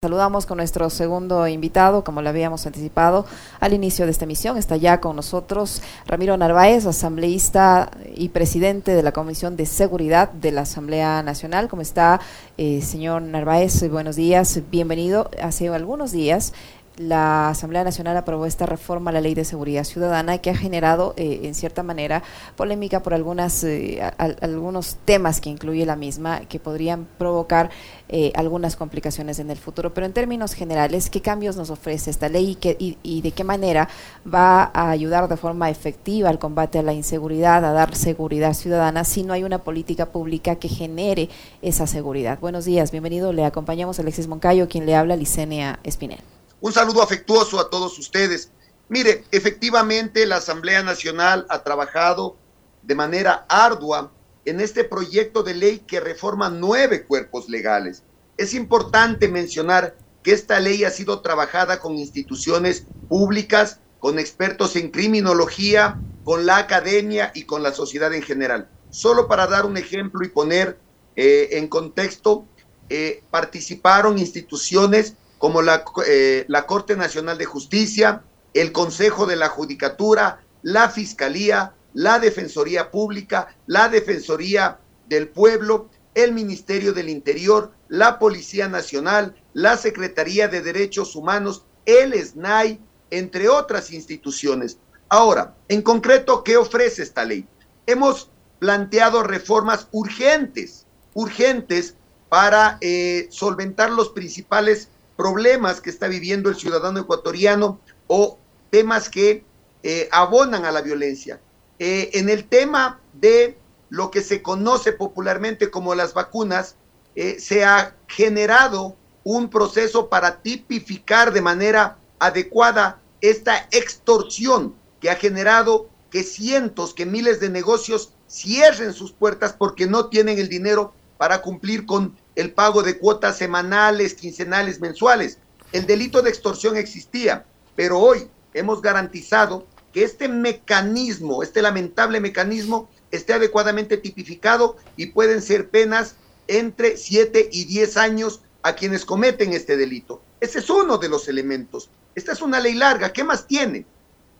Saludamos con nuestro segundo invitado, como lo habíamos anticipado al inicio de esta emisión. Está ya con nosotros Ramiro Narváez, asambleísta y presidente de la Comisión de Seguridad de la Asamblea Nacional. ¿Cómo está, eh, señor Narváez? Buenos días, bienvenido. Hace algunos días la Asamblea Nacional aprobó esta reforma a la Ley de Seguridad Ciudadana que ha generado, eh, en cierta manera, polémica por algunas, eh, algunos temas que incluye la misma que podrían provocar eh, algunas complicaciones en el futuro. Pero en términos generales, ¿qué cambios nos ofrece esta ley y, y, de qué manera va a ayudar de forma efectiva al combate a la inseguridad, a dar seguridad ciudadana si no hay una política pública que genere esa seguridad? Buenos días, bienvenido. Le acompañamos Alexis Moncayo, quien le habla, Licenia Espinel. Un saludo afectuoso a todos ustedes. Mire, efectivamente la Asamblea Nacional ha trabajado de manera ardua en este proyecto de ley que reforma nueve cuerpos legales. Es importante mencionar que esta ley ha sido trabajada con instituciones públicas, con expertos en criminología, con la academia y con la sociedad en general. Solo para dar un ejemplo y poner eh, en contexto, eh, participaron instituciones como la, eh, la Corte Nacional de Justicia, el Consejo de la Judicatura, la Fiscalía, la Defensoría Pública, la Defensoría del Pueblo, el Ministerio del Interior, la Policía Nacional, la Secretaría de Derechos Humanos, el SNAI, entre otras instituciones. Ahora, en concreto, ¿qué ofrece esta ley? Hemos planteado reformas urgentes, urgentes para eh, solventar los principales problemas que está viviendo el ciudadano ecuatoriano o temas que eh, abonan a la violencia. Eh, en el tema de lo que se conoce popularmente como las vacunas, eh, se ha generado un proceso para tipificar de manera adecuada esta extorsión que ha generado que cientos, que miles de negocios cierren sus puertas porque no tienen el dinero para cumplir con el pago de cuotas semanales, quincenales, mensuales. El delito de extorsión existía, pero hoy hemos garantizado que este mecanismo, este lamentable mecanismo, esté adecuadamente tipificado y pueden ser penas entre 7 y 10 años a quienes cometen este delito. Ese es uno de los elementos. Esta es una ley larga. ¿Qué más tiene?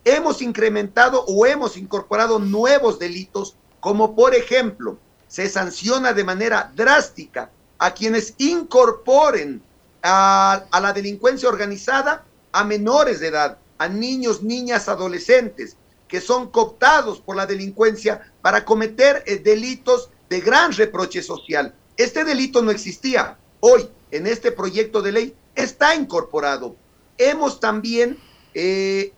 Hemos incrementado o hemos incorporado nuevos delitos, como por ejemplo, se sanciona de manera drástica a quienes incorporen a, la delincuencia organizada a menores de edad, a niños, niñas, adolescentes, que son cooptados por la delincuencia para cometer eh, delitos de gran reproche social. Este delito no existía. Hoy, en este proyecto de ley, está incorporado. Hemos también eh,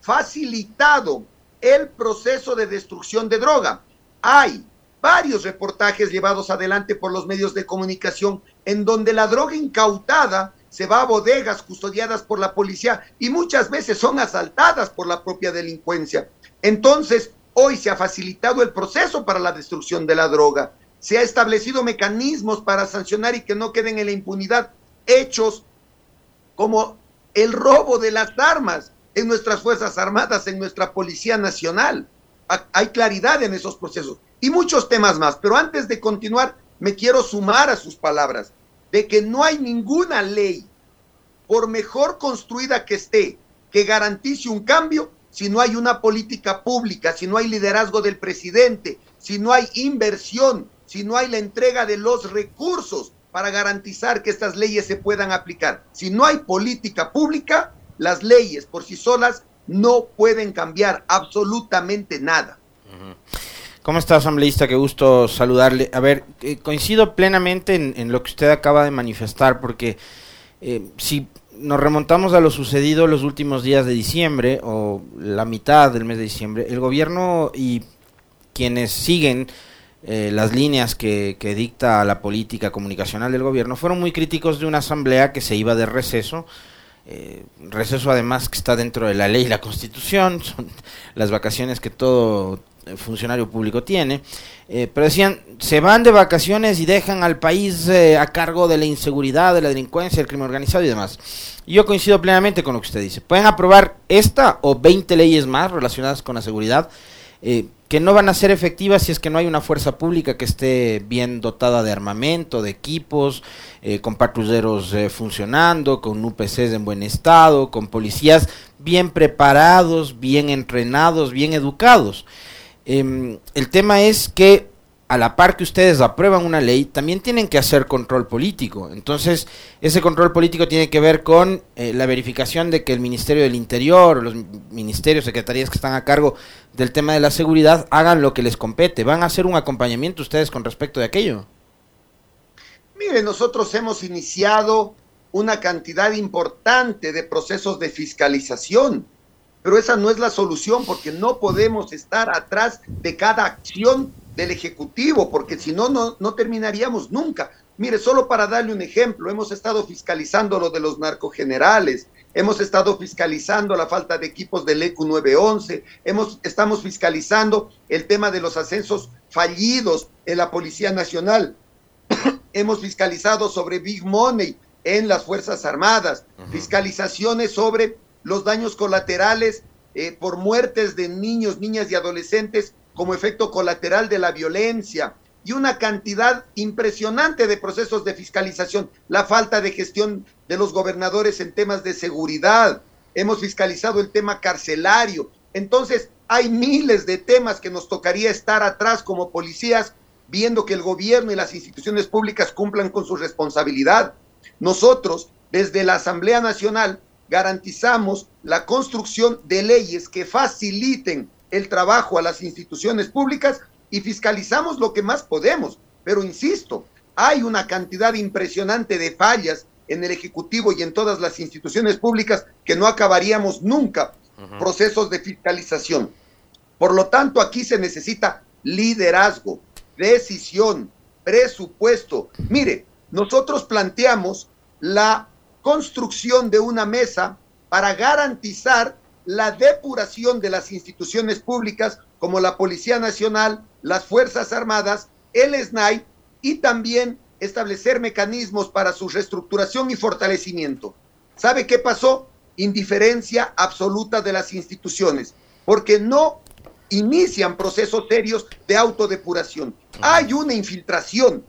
facilitado el proceso de destrucción de droga. Hay varios reportajes llevados adelante por los medios de comunicación en donde la droga incautada se va a bodegas custodiadas por la policía y muchas veces son asaltadas por la propia delincuencia. Entonces, hoy se ha facilitado el proceso para la destrucción de la droga. Se ha establecido mecanismos para sancionar y que no queden en la impunidad hechos como el robo de las armas en nuestras Fuerzas Armadas, en nuestra Policía Nacional. Hay claridad en esos procesos y muchos temas más. Pero antes de continuar, me quiero sumar a sus palabras de que no hay ninguna ley, por mejor construida que esté, que garantice un cambio si no hay una política pública, si no hay liderazgo del presidente, si no hay inversión, si no hay la entrega de los recursos para garantizar que estas leyes se puedan aplicar. Si no hay política pública, las leyes por sí solas no pueden cambiar absolutamente nada. ¿Cómo está, asambleísta? Qué gusto saludarle. A ver, eh, coincido plenamente en, lo que usted acaba de manifestar, porque eh, si nos remontamos a lo sucedido los últimos días de diciembre, o la mitad del mes de diciembre, el gobierno y quienes siguen eh, las líneas que, que, dicta la política comunicacional del gobierno fueron muy críticos de una asamblea que se iba de receso. receso además que está dentro de la ley y la constitución, son las vacaciones que todo funcionario público tiene, eh, pero decían, se van de vacaciones y dejan al país eh, a cargo de la inseguridad, de la delincuencia, del crimen organizado y demás. Yo coincido plenamente con lo que usted dice. Pueden aprobar esta o 20 leyes más relacionadas con la seguridad. eh, que no van a ser efectivas si es que no hay una fuerza pública que esté bien dotada de armamento, de equipos, con patrulleros funcionando, con UPCs en buen estado, con policías bien preparados, bien entrenados, bien educados. Em, el tema es que a la par que ustedes aprueban una ley, también tienen que hacer control político. Entonces, ese control político tiene que ver con eh, la verificación de que el Ministerio del Interior, los ministerios, secretarías que están a cargo del tema de la seguridad, hagan lo que les compete. ¿Van a hacer un acompañamiento ustedes con respecto de aquello? Mire, nosotros hemos iniciado una cantidad importante de procesos de fiscalización, pero esa no es la solución porque no podemos estar atrás de cada acción del Ejecutivo, porque si no, no terminaríamos nunca. Mire, solo para darle un ejemplo, hemos estado fiscalizando lo de los narcogenerales, hemos estado fiscalizando la falta de equipos del ECU 911, hemos, estamos fiscalizando el tema de los ascensos fallidos en la Policía Nacional, hemos fiscalizado sobre Big Money en las Fuerzas Armadas, fiscalizaciones sobre los daños colaterales eh, por muertes de niños, niñas y adolescentes como efecto colateral de la violencia y una cantidad impresionante de procesos de fiscalización, la falta de gestión de los gobernadores en temas de seguridad, hemos fiscalizado el tema carcelario. Entonces, hay miles de temas que nos tocaría estar atrás como policías, viendo que el gobierno y las instituciones públicas cumplan con su responsabilidad. Nosotros, desde la Asamblea Nacional, garantizamos la construcción de leyes que faciliten el trabajo a las instituciones públicas y fiscalizamos lo que más podemos. Pero insisto, hay una cantidad impresionante de fallas en el Ejecutivo y en todas las instituciones públicas que no acabaríamos nunca procesos de fiscalización. Por lo tanto, aquí se necesita liderazgo, decisión, presupuesto. Mire, nosotros planteamos la construcción de una mesa para garantizar la depuración de las instituciones públicas como la Policía Nacional, las Fuerzas Armadas, el SNAI y también establecer mecanismos para su reestructuración y fortalecimiento. ¿Sabe qué pasó? Indiferencia absoluta de las instituciones, porque no inician procesos serios de autodepuración. Hay una infiltración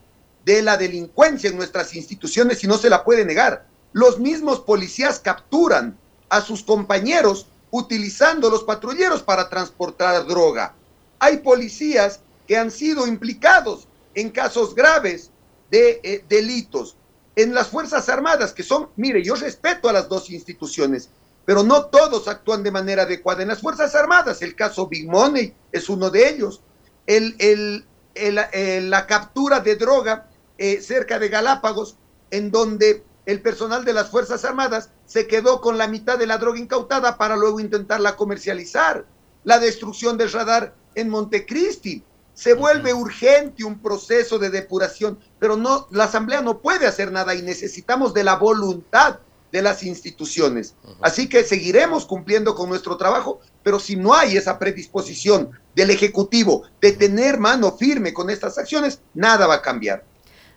de la delincuencia en nuestras instituciones y no se la puede negar. Los mismos policías capturan a sus compañeros utilizando los patrulleros para transportar droga. Hay policías que han sido implicados en casos graves de eh, delitos. En las Fuerzas Armadas, que son, mire, yo respeto a las dos instituciones, pero no todos actúan de manera adecuada. En las Fuerzas Armadas, el caso Big Money es uno de ellos. El, el, la captura de droga eh, cerca de Galápagos, en donde el personal de las Fuerzas Armadas se quedó con la mitad de la droga incautada para luego intentarla comercializar. La destrucción del radar en Montecristi. Se vuelve urgente un proceso de depuración, pero no, la Asamblea no puede hacer nada y necesitamos de la voluntad de las instituciones. Así que seguiremos cumpliendo con nuestro trabajo, pero si no hay esa predisposición del Ejecutivo de tener mano firme con estas acciones, nada va a cambiar.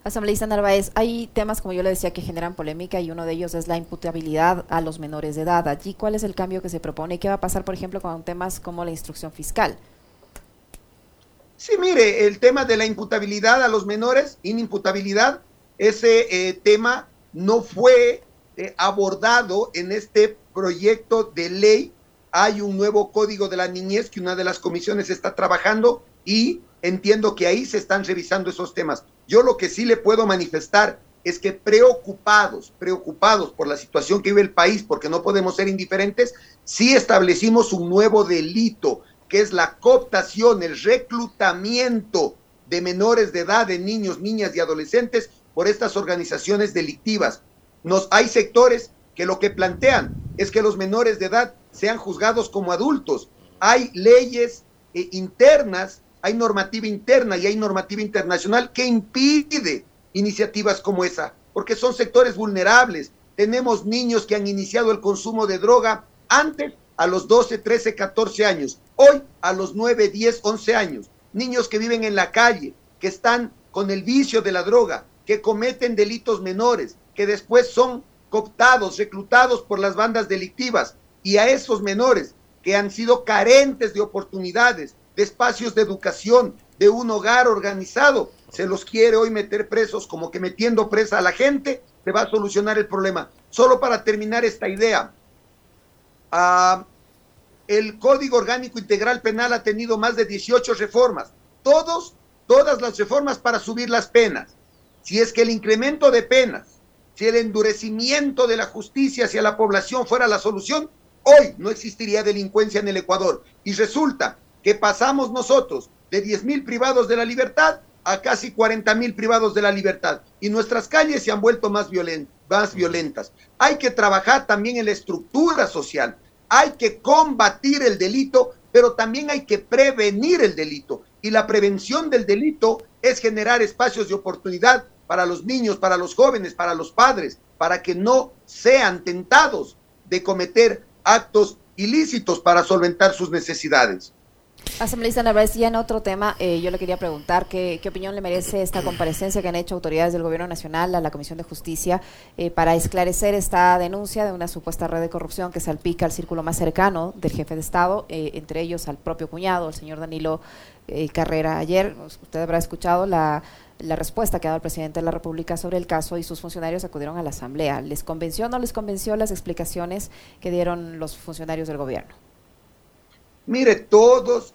Asambleísta Narváez, hay temas, como yo le decía, que generan polémica y uno de ellos es la imputabilidad a los menores de edad. Allí, ¿cuál es el cambio que se propone qué va a pasar, por ejemplo, con temas como la instrucción fiscal? Sí, mire, el tema de la imputabilidad a los menores, inimputabilidad, ese eh, tema no fue eh, abordado en este proyecto de ley. Hay un nuevo código de la niñez que una de las comisiones está trabajando y entiendo que ahí se están revisando esos temas. Yo lo que sí le puedo manifestar es que preocupados, preocupados por la situación que vive el país, porque no podemos ser indiferentes, sí establecimos un nuevo delito, que es la cooptación, el reclutamiento de menores de edad, de niños, niñas y adolescentes por estas organizaciones delictivas. Nos, hay sectores que lo que plantean es que los menores de edad sean juzgados como adultos. Hay leyes eh, internas hay normativa interna y hay normativa internacional que impide iniciativas como esa, porque son sectores vulnerables. Tenemos niños que han iniciado el consumo de droga antes a los 12, 13, 14 años, hoy a los 9, 10, 11 años. Niños que viven en la calle, que están con el vicio de la droga, que cometen delitos menores, que después son cooptados, reclutados por las bandas delictivas. Y a esos menores que han sido carentes de oportunidades, de espacios de educación, de un hogar organizado. Se los quiere hoy meter presos como que metiendo presa a la gente se va a solucionar el problema. Solo para terminar esta idea, ah, el Código Orgánico Integral Penal ha tenido más de 18 reformas, todos, todas las reformas para subir las penas. Si es que el incremento de penas, si el endurecimiento de la justicia hacia la población fuera la solución, hoy no existiría delincuencia en el Ecuador. Y resulta que pasamos nosotros de 10 mil privados de la libertad a casi 40 mil privados de la libertad y nuestras calles se han vuelto más, más violentas. Hay que trabajar también en la estructura social, hay que combatir el delito, pero también hay que prevenir el delito. Y la prevención del delito es generar espacios de oportunidad para los niños, para los jóvenes, para los padres, para que no sean tentados de cometer actos ilícitos para solventar sus necesidades. Asambleísta Narváez, ya en otro tema, eh, yo le quería preguntar qué, opinión le merece esta comparecencia que han hecho autoridades del Gobierno Nacional a la Comisión de Justicia eh, para esclarecer esta denuncia de una supuesta red de corrupción que salpica al círculo más cercano del jefe de Estado, eh, entre ellos al propio cuñado, el señor Danilo Carrera. Ayer usted habrá escuchado la, la respuesta que ha dado el presidente de la República sobre el caso y sus funcionarios acudieron a la Asamblea. ¿Les convenció o no les convenció las explicaciones que dieron los funcionarios del Gobierno? Mire, todos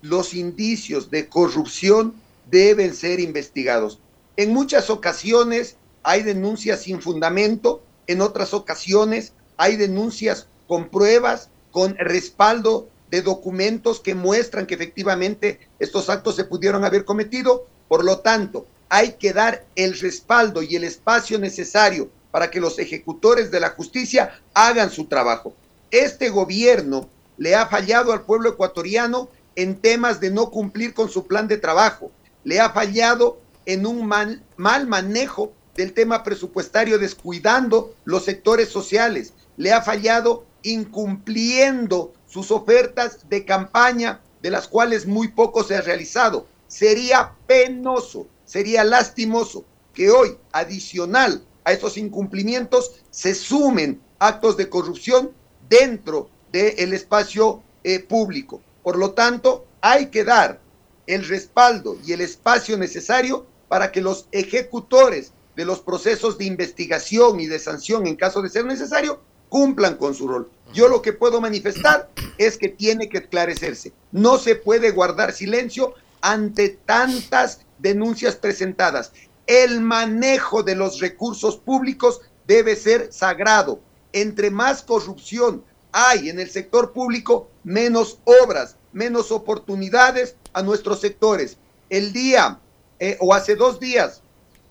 los indicios de corrupción deben ser investigados. En muchas ocasiones hay denuncias sin fundamento, en otras ocasiones hay denuncias con pruebas, con respaldo de documentos que muestran que efectivamente estos actos se pudieron haber cometido. Por lo tanto, hay que dar el respaldo y el espacio necesario para que los ejecutores de la justicia hagan su trabajo. Este gobierno le ha fallado al pueblo ecuatoriano en temas de no cumplir con su plan de trabajo, le ha fallado en un mal, mal manejo del tema presupuestario, descuidando los sectores sociales, le ha fallado incumpliendo sus ofertas de campaña, de las cuales muy poco se ha realizado. Sería penoso, sería lastimoso que hoy, adicional a esos incumplimientos, se sumen actos de corrupción dentro del espacio eh, público. Por lo tanto, hay que dar el respaldo y el espacio necesario para que los ejecutores de los procesos de investigación y de sanción en caso de ser necesario cumplan con su rol. Yo lo que puedo manifestar es que tiene que esclarecerse. No se puede guardar silencio ante tantas denuncias presentadas. El manejo de los recursos públicos debe ser sagrado. Entre más corrupción, hay en el sector público menos obras, menos oportunidades a nuestros sectores. El día eh, o hace dos días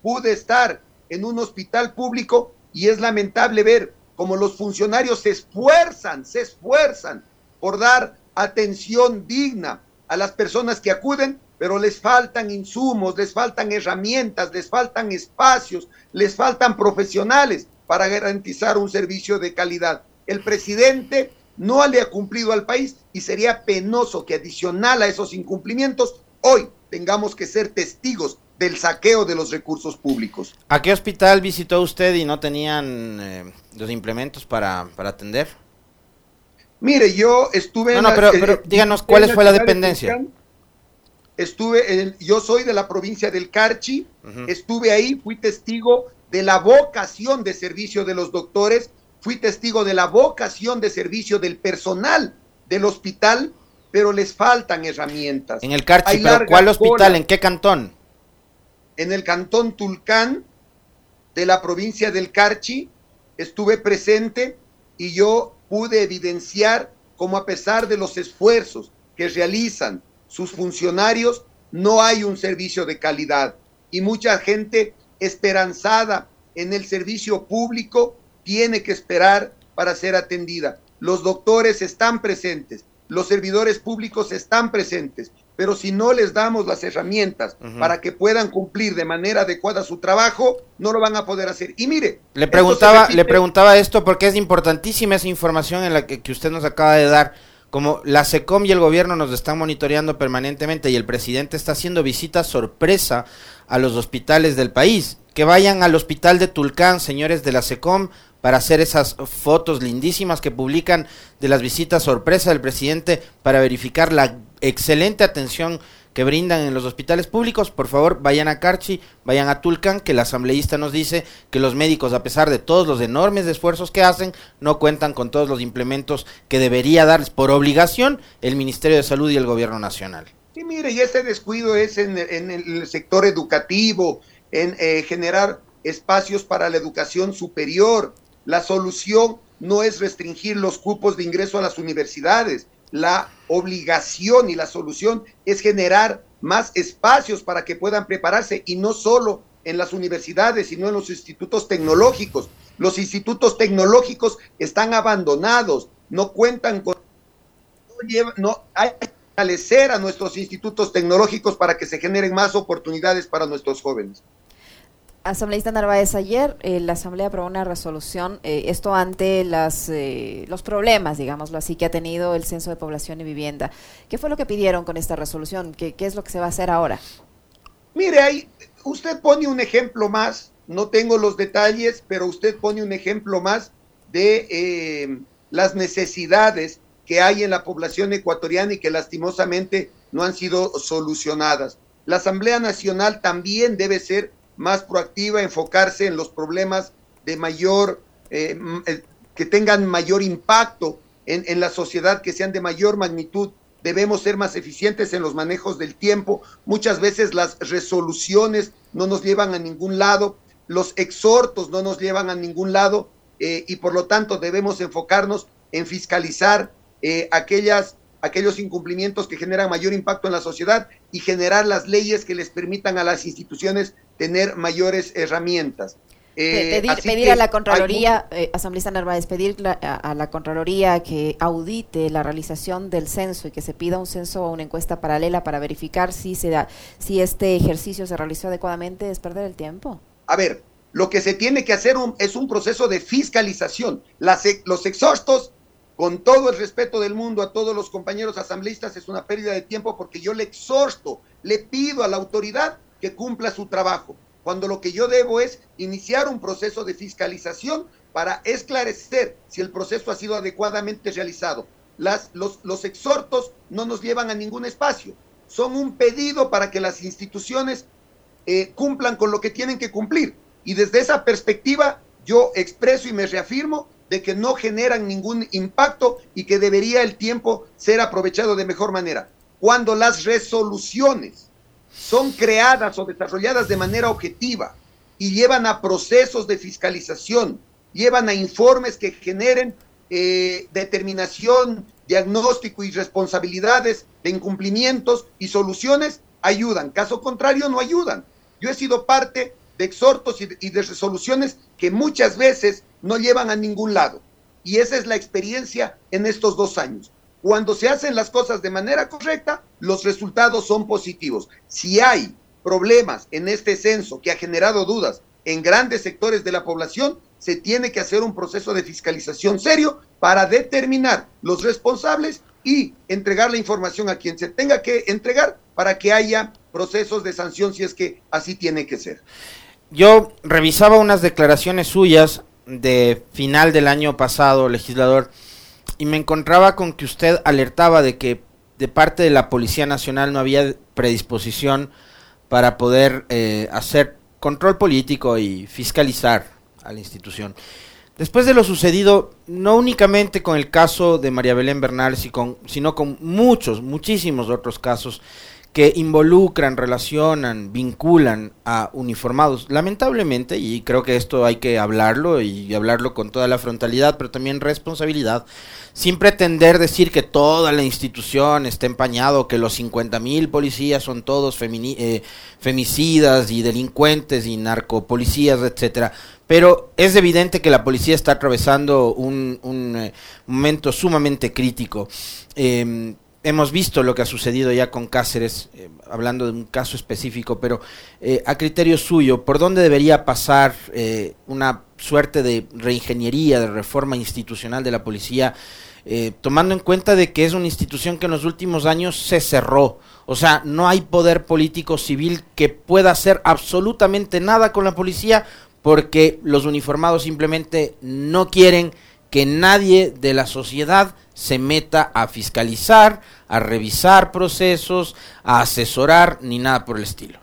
pude estar en un hospital público y es lamentable ver cómo los funcionarios se esfuerzan, se esfuerzan por dar atención digna a las personas que acuden, pero les faltan insumos, les faltan herramientas, les faltan espacios, les faltan profesionales para garantizar un servicio de calidad el presidente no le ha cumplido al país y sería penoso que adicional a esos incumplimientos, hoy tengamos que ser testigos del saqueo de los recursos públicos. ¿A qué hospital visitó usted y no tenían eh, los implementos para, atender? Mire, yo estuve en... No, pero, pero díganos, ¿cuál fue la dependencia? estuve, en, yo soy de la provincia del Carchi, estuve ahí, fui testigo de la vocación de servicio de los doctores fui testigo de la vocación de servicio del personal del hospital, pero les faltan herramientas. En el Carchi, pero ¿cuál hospital? ¿En qué cantón? En el cantón Tulcán de la provincia del Carchi, estuve presente y yo pude evidenciar cómo a pesar de los esfuerzos que realizan sus funcionarios, no hay un servicio de calidad y mucha gente esperanzada en el servicio público tiene que esperar para ser atendida. Los doctores están presentes, los servidores públicos están presentes, pero si no les damos las herramientas para que puedan cumplir de manera adecuada su trabajo, no lo van a poder hacer. Y mire, le preguntaba, le preguntaba esto porque es importantísima esa información en la que, que usted nos acaba de dar. Como la SECOM y el gobierno nos están monitoreando permanentemente y el presidente está haciendo visitas sorpresa a los hospitales del país. Que vayan al hospital de Tulcán, señores de la SECOM, para hacer esas fotos lindísimas que publican de las visitas sorpresa del presidente para verificar la excelente atención que brindan en los hospitales públicos, por favor vayan a Carchi, vayan a Tulcan, que el asambleísta nos dice que los médicos, a pesar de todos los enormes esfuerzos que hacen, no cuentan con todos los implementos que debería darles por obligación el Ministerio de Salud y el Gobierno Nacional. Y mire, y ese descuido es en, el sector educativo, en eh, generar espacios para la educación superior. La solución no es restringir los cupos de ingreso a las universidades, la obligación y la solución es generar más espacios para que puedan prepararse y no solo en las universidades, sino en los institutos tecnológicos. Los institutos tecnológicos están abandonados, no cuentan con... No, hay que fortalecer a nuestros institutos tecnológicos para que se generen más oportunidades para nuestros jóvenes. Asambleísta Narváez, ayer eh, la Asamblea aprobó una resolución, eh, esto ante eh, los problemas, digámoslo así, que ha tenido el Censo de Población y Vivienda. ¿Qué fue lo que pidieron con esta resolución? ¿Qué, qué es lo que se va a hacer ahora? Mire, ahí usted pone un ejemplo más, no tengo los detalles, pero usted pone un ejemplo más de las necesidades que hay en la población ecuatoriana y que lastimosamente no han sido solucionadas. La Asamblea Nacional también debe ser más proactiva, enfocarse en los problemas de mayor, eh, eh, que tengan mayor impacto en, en la sociedad, que sean de mayor magnitud. Debemos ser más eficientes en los manejos del tiempo. Muchas veces las resoluciones no nos llevan a ningún lado, los exhortos no nos llevan a ningún lado eh, y por lo tanto debemos enfocarnos en fiscalizar aquellas aquellos incumplimientos que generan mayor impacto en la sociedad y generar las leyes que les permitan a las instituciones tener mayores herramientas. Eh, pedir, a la Contraloría, eh, asambleísta Narváez, pedir a, la Contraloría que audite la realización del censo y que se pida un censo o una encuesta paralela para verificar si, se da, si este ejercicio se realizó adecuadamente, es perder el tiempo. A ver, lo que se tiene que hacer es un proceso de fiscalización. Las, los exhaustos con todo el respeto del mundo a todos los compañeros asambleístas, es una pérdida de tiempo porque yo le exhorto, le pido a la autoridad que cumpla su trabajo, cuando lo que yo debo es iniciar un proceso de fiscalización para esclarecer si el proceso ha sido adecuadamente realizado. Las, los, los exhortos no nos llevan a ningún espacio, son un pedido para que las instituciones eh, cumplan con lo que tienen que cumplir. Y desde esa perspectiva yo expreso y me reafirmo de que no generan ningún impacto y que debería el tiempo ser aprovechado de mejor manera. Cuando las resoluciones son creadas o desarrolladas de manera objetiva y llevan a procesos de fiscalización, llevan a informes que generen eh, determinación, diagnóstico y responsabilidades de incumplimientos y soluciones, ayudan. Caso contrario, no ayudan. Yo he sido parte de exhortos y de resoluciones que muchas veces no llevan a ningún lado. Y esa es la experiencia en estos dos años. Cuando se hacen las cosas de manera correcta, los resultados son positivos. Si hay problemas en este censo que ha generado dudas en grandes sectores de la población, se tiene que hacer un proceso de fiscalización serio para determinar los responsables y entregar la información a quien se tenga que entregar para que haya procesos de sanción si es que así tiene que ser. Yo revisaba unas declaraciones suyas de final del año pasado, legislador, y me encontraba con que usted alertaba de que de parte de la Policía Nacional no había predisposición para poder eh, hacer control político y fiscalizar a la institución. Después de lo sucedido, no únicamente con el caso de María Belén Bernal, sino con muchos, muchísimos otros casos, que involucran, relacionan, vinculan a uniformados. Lamentablemente, y creo que esto hay que hablarlo y hablarlo con toda la frontalidad, pero también responsabilidad, sin pretender decir que toda la institución está empañado, que los 50 mil policías son todos eh, femicidas y delincuentes y narcopolicías, etcétera. Pero es evidente que la policía está atravesando un, eh, momento sumamente crítico. Eh, hemos visto lo que ha sucedido ya con Cáceres, eh, hablando de un caso específico, pero eh, a criterio suyo, ¿por dónde debería pasar eh, una suerte de reingeniería, de reforma institucional de la policía, tomando en cuenta de que es una institución que en los últimos años se cerró? O sea, no hay poder político civil que pueda hacer absolutamente nada con la policía porque los uniformados simplemente no quieren que nadie de la sociedad se meta a fiscalizar, a revisar procesos, a asesorar, ni nada por el estilo.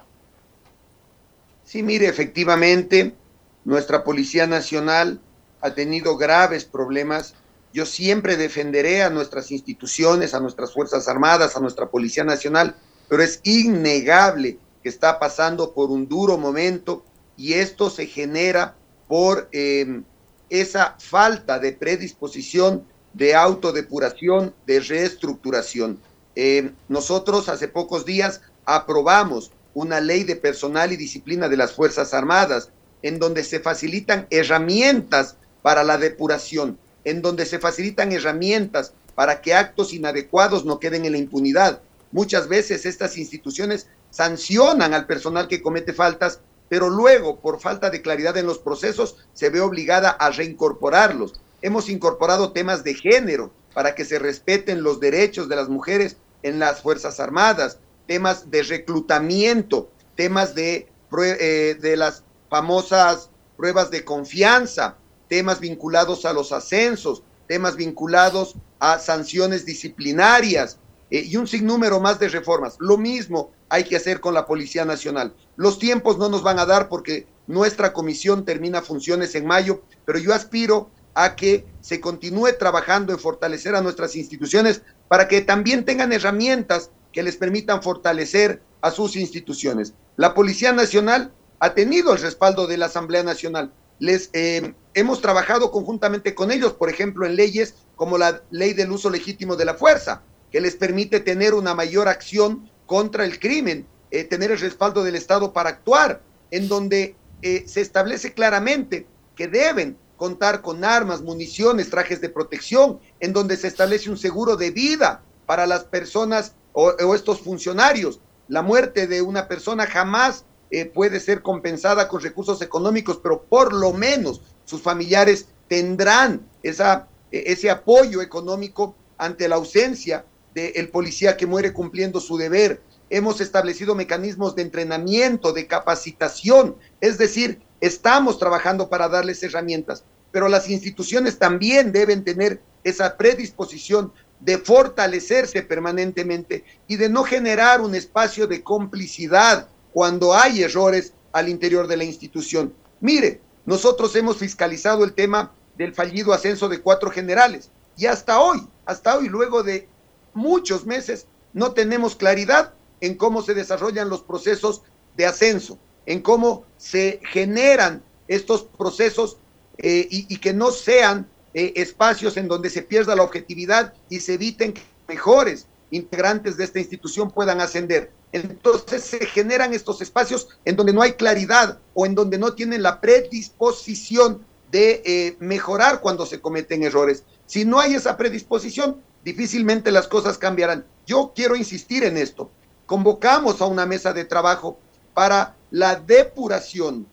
Sí, mire, efectivamente, nuestra Policía Nacional ha tenido graves problemas. Yo siempre defenderé a nuestras instituciones, a nuestras Fuerzas Armadas, a nuestra Policía Nacional, pero es innegable que está pasando por un duro momento y esto se genera por eh, esa falta de predisposición de autodepuración, de reestructuración. Eh, nosotros hace pocos días aprobamos una ley de personal y disciplina de las Fuerzas Armadas, en donde se facilitan herramientas para la depuración, en donde se facilitan herramientas para que actos inadecuados no queden en la impunidad. Muchas veces estas instituciones sancionan al personal que comete faltas, pero luego, por falta de claridad en los procesos, se ve obligada a reincorporarlos. Hemos incorporado temas de género para que se respeten los derechos de las mujeres en las Fuerzas Armadas, temas de reclutamiento, temas de, eh, de las famosas pruebas de confianza, temas vinculados a los ascensos, temas vinculados a sanciones disciplinarias eh, y un sinnúmero más de reformas. Lo mismo hay que hacer con la Policía Nacional. Los tiempos no nos van a dar porque nuestra comisión termina funciones en mayo, pero yo aspiro a que se continúe trabajando en fortalecer a nuestras instituciones para que también tengan herramientas que les permitan fortalecer a sus instituciones. La Policía Nacional ha tenido el respaldo de la Asamblea Nacional. Les eh, hemos trabajado conjuntamente con ellos, por ejemplo, en leyes como la ley del uso legítimo de la fuerza, que les permite tener una mayor acción contra el crimen, eh, tener el respaldo del Estado para actuar, en donde eh, se establece claramente que deben contar con armas, municiones, trajes de protección, en donde se establece un seguro de vida para las personas o, estos funcionarios. La muerte de una persona jamás eh, puede ser compensada con recursos económicos, pero por lo menos sus familiares tendrán esa, e, ese apoyo económico ante la ausencia del policía que muere cumpliendo su deber. Hemos establecido mecanismos de entrenamiento, de capacitación, es decir, Estamos trabajando para darles herramientas, pero las instituciones también deben tener esa predisposición de fortalecerse permanentemente y de no generar un espacio de complicidad cuando hay errores al interior de la institución. Mire, nosotros hemos fiscalizado el tema del fallido ascenso de cuatro generales y hasta hoy, hasta hoy, luego de muchos meses, no tenemos claridad en cómo se desarrollan los procesos de ascenso en cómo se generan estos procesos eh, y, que no sean eh, espacios en donde se pierda la objetividad y se eviten que mejores integrantes de esta institución puedan ascender. Entonces se generan estos espacios en donde no hay claridad o en donde no tienen la predisposición de eh, mejorar cuando se cometen errores. Si no hay esa predisposición, difícilmente las cosas cambiarán. Yo quiero insistir en esto. Convocamos a una mesa de trabajo para la depuración,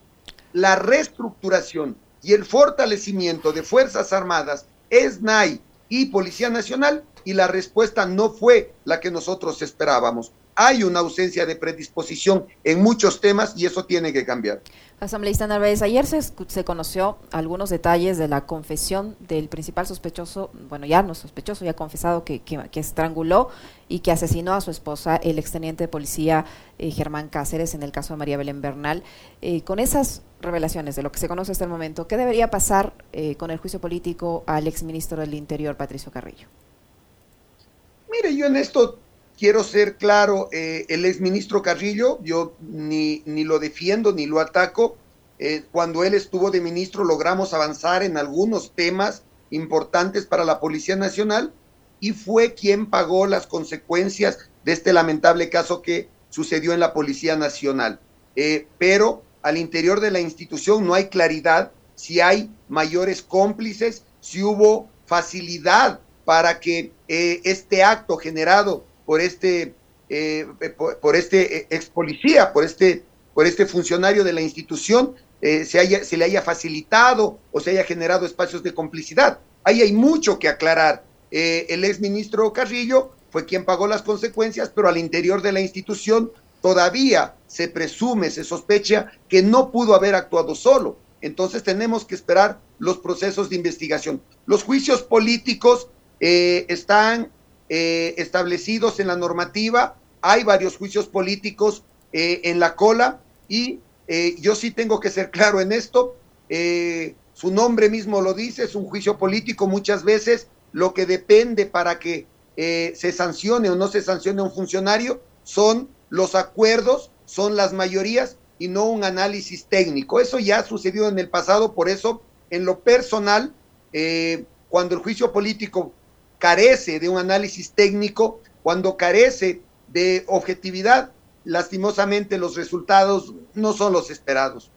la reestructuración y el fortalecimiento de Fuerzas Armadas, SNAI y Policía Nacional, y la respuesta no fue la que nosotros esperábamos hay una ausencia de predisposición en muchos temas y eso tiene que cambiar. Asambleísta Narváez, ayer se, se, conoció algunos detalles de la confesión del principal sospechoso, bueno, ya no sospechoso, ya confesado que, que, estranguló y que asesinó a su esposa, el exteniente de policía eh, Germán Cáceres, en el caso de María Belén Bernal. Eh, con esas revelaciones de lo que se conoce hasta el momento, ¿qué debería pasar eh, con el juicio político al exministro del Interior, Patricio Carrillo? Mire, yo en esto quiero ser claro, eh, el exministro Carrillo, yo ni, ni, lo defiendo ni lo ataco. Eh, cuando él estuvo de ministro logramos avanzar en algunos temas importantes para la Policía Nacional y fue quien pagó las consecuencias de este lamentable caso que sucedió en la Policía Nacional. Eh, pero al interior de la institución no hay claridad si hay mayores cómplices, si hubo facilidad para que este acto generado por este, eh, por, este eh, ex policía, por este, por este funcionario de la institución, eh, se, haya, se le haya facilitado o se haya generado espacios de complicidad. Ahí hay mucho que aclarar. el ex ministro Carrillo fue quien pagó las consecuencias, pero al interior de la institución todavía se presume, se sospecha que no pudo haber actuado solo. Entonces tenemos que esperar los procesos de investigación. Los juicios políticos eh, están eh, establecidos en la normativa, hay varios juicios políticos eh, en la cola y yo sí tengo que ser claro en esto, su nombre mismo lo dice, es un juicio político muchas veces, lo que depende para que se sancione o no se sancione a un funcionario son los acuerdos, son las mayorías y no un análisis técnico. Eso ya ha sucedido en el pasado, por eso en lo personal, cuando el juicio político carece de un análisis técnico, cuando carece de objetividad, lastimosamente los resultados no son los esperados.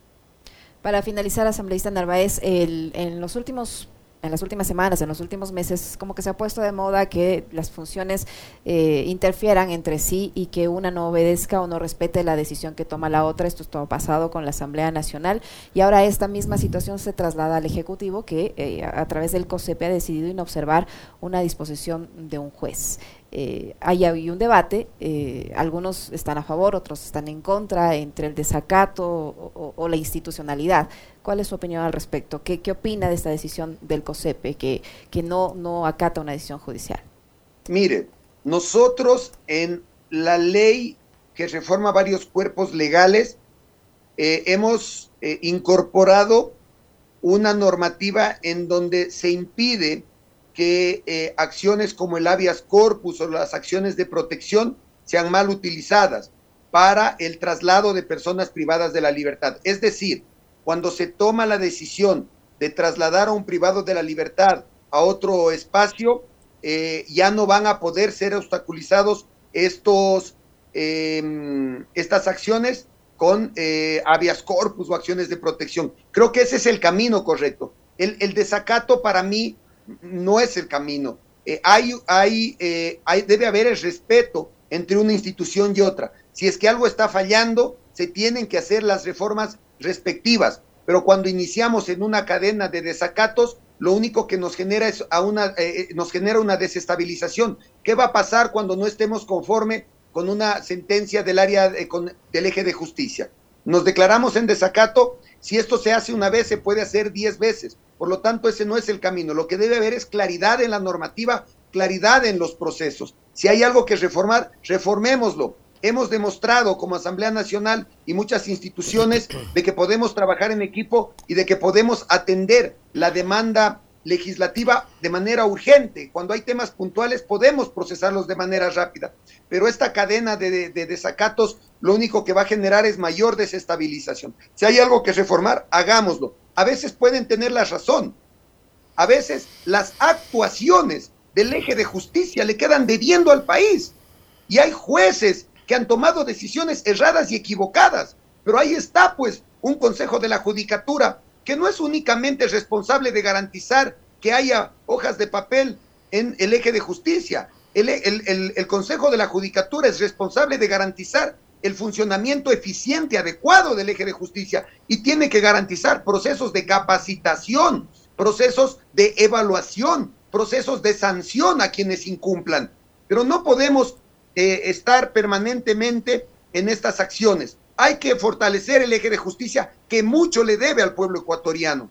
Para finalizar, asambleísta Narváez, el, en los últimos en las últimas semanas, en los últimos meses, como que se ha puesto de moda que las funciones eh, interfieran entre sí y que una no obedezca o no respete la decisión que toma la otra. Esto es todo pasado con la Asamblea Nacional y ahora esta misma situación se traslada al Ejecutivo que eh, a, través del COSEPE ha decidido inobservar una disposición de un juez. Eh, hay, un debate, eh, algunos están a favor, otros están en contra, entre el desacato o, la institucionalidad. ¿Cuál es su opinión al respecto? ¿Qué, opina de esta decisión del COSEPE, que, no acata una decisión judicial? Mire, nosotros en la ley que reforma varios cuerpos legales, eh, hemos eh, incorporado una normativa en donde se impide que eh, acciones como el habeas corpus o las acciones de protección sean mal utilizadas para el traslado de personas privadas de la libertad. Es decir, cuando se toma la decisión de trasladar a un privado de la libertad a otro espacio, eh, ya no van a poder ser obstaculizados estos, em, estas acciones con eh, habeas corpus o acciones de protección. Creo que ese es el camino correcto. El, el desacato para mí no es el camino. Eh, hay, hay, eh, hay, debe haber el respeto entre una institución y otra. Si es que algo está fallando, se tienen que hacer las reformas respectivas. Pero cuando iniciamos en una cadena de desacatos, lo único que nos genera es a una, eh, nos genera una desestabilización. ¿Qué va a pasar cuando no estemos conforme con una sentencia del área del eje de justicia? Nos declaramos en desacato. Si esto se hace una vez, se puede hacer diez veces. Por lo tanto, ese no es el camino. Lo que debe haber es claridad en la normativa, claridad en los procesos. Si hay algo que reformar, reformémoslo. Hemos demostrado como Asamblea Nacional y muchas instituciones de que podemos trabajar en equipo y de que podemos atender la demanda legislativa de manera urgente. Cuando hay temas puntuales podemos procesarlos de manera rápida. Pero esta cadena de, de, desacatos lo único que va a generar es mayor desestabilización. Si hay algo que reformar, hagámoslo a veces pueden tener la razón. A veces las actuaciones del eje de justicia le quedan debiendo al país. Y hay jueces que han tomado decisiones erradas y equivocadas. Pero ahí está, pues, un Consejo de la Judicatura que no es únicamente responsable de garantizar que haya hojas de papel en el eje de justicia. El, el Consejo de la Judicatura es responsable de garantizar el funcionamiento eficiente, adecuado del eje de justicia y tiene que garantizar procesos de capacitación, procesos de evaluación, procesos de sanción a quienes incumplan. Pero no podemos eh, estar permanentemente en estas acciones. Hay que fortalecer el eje de justicia que mucho le debe al pueblo ecuatoriano.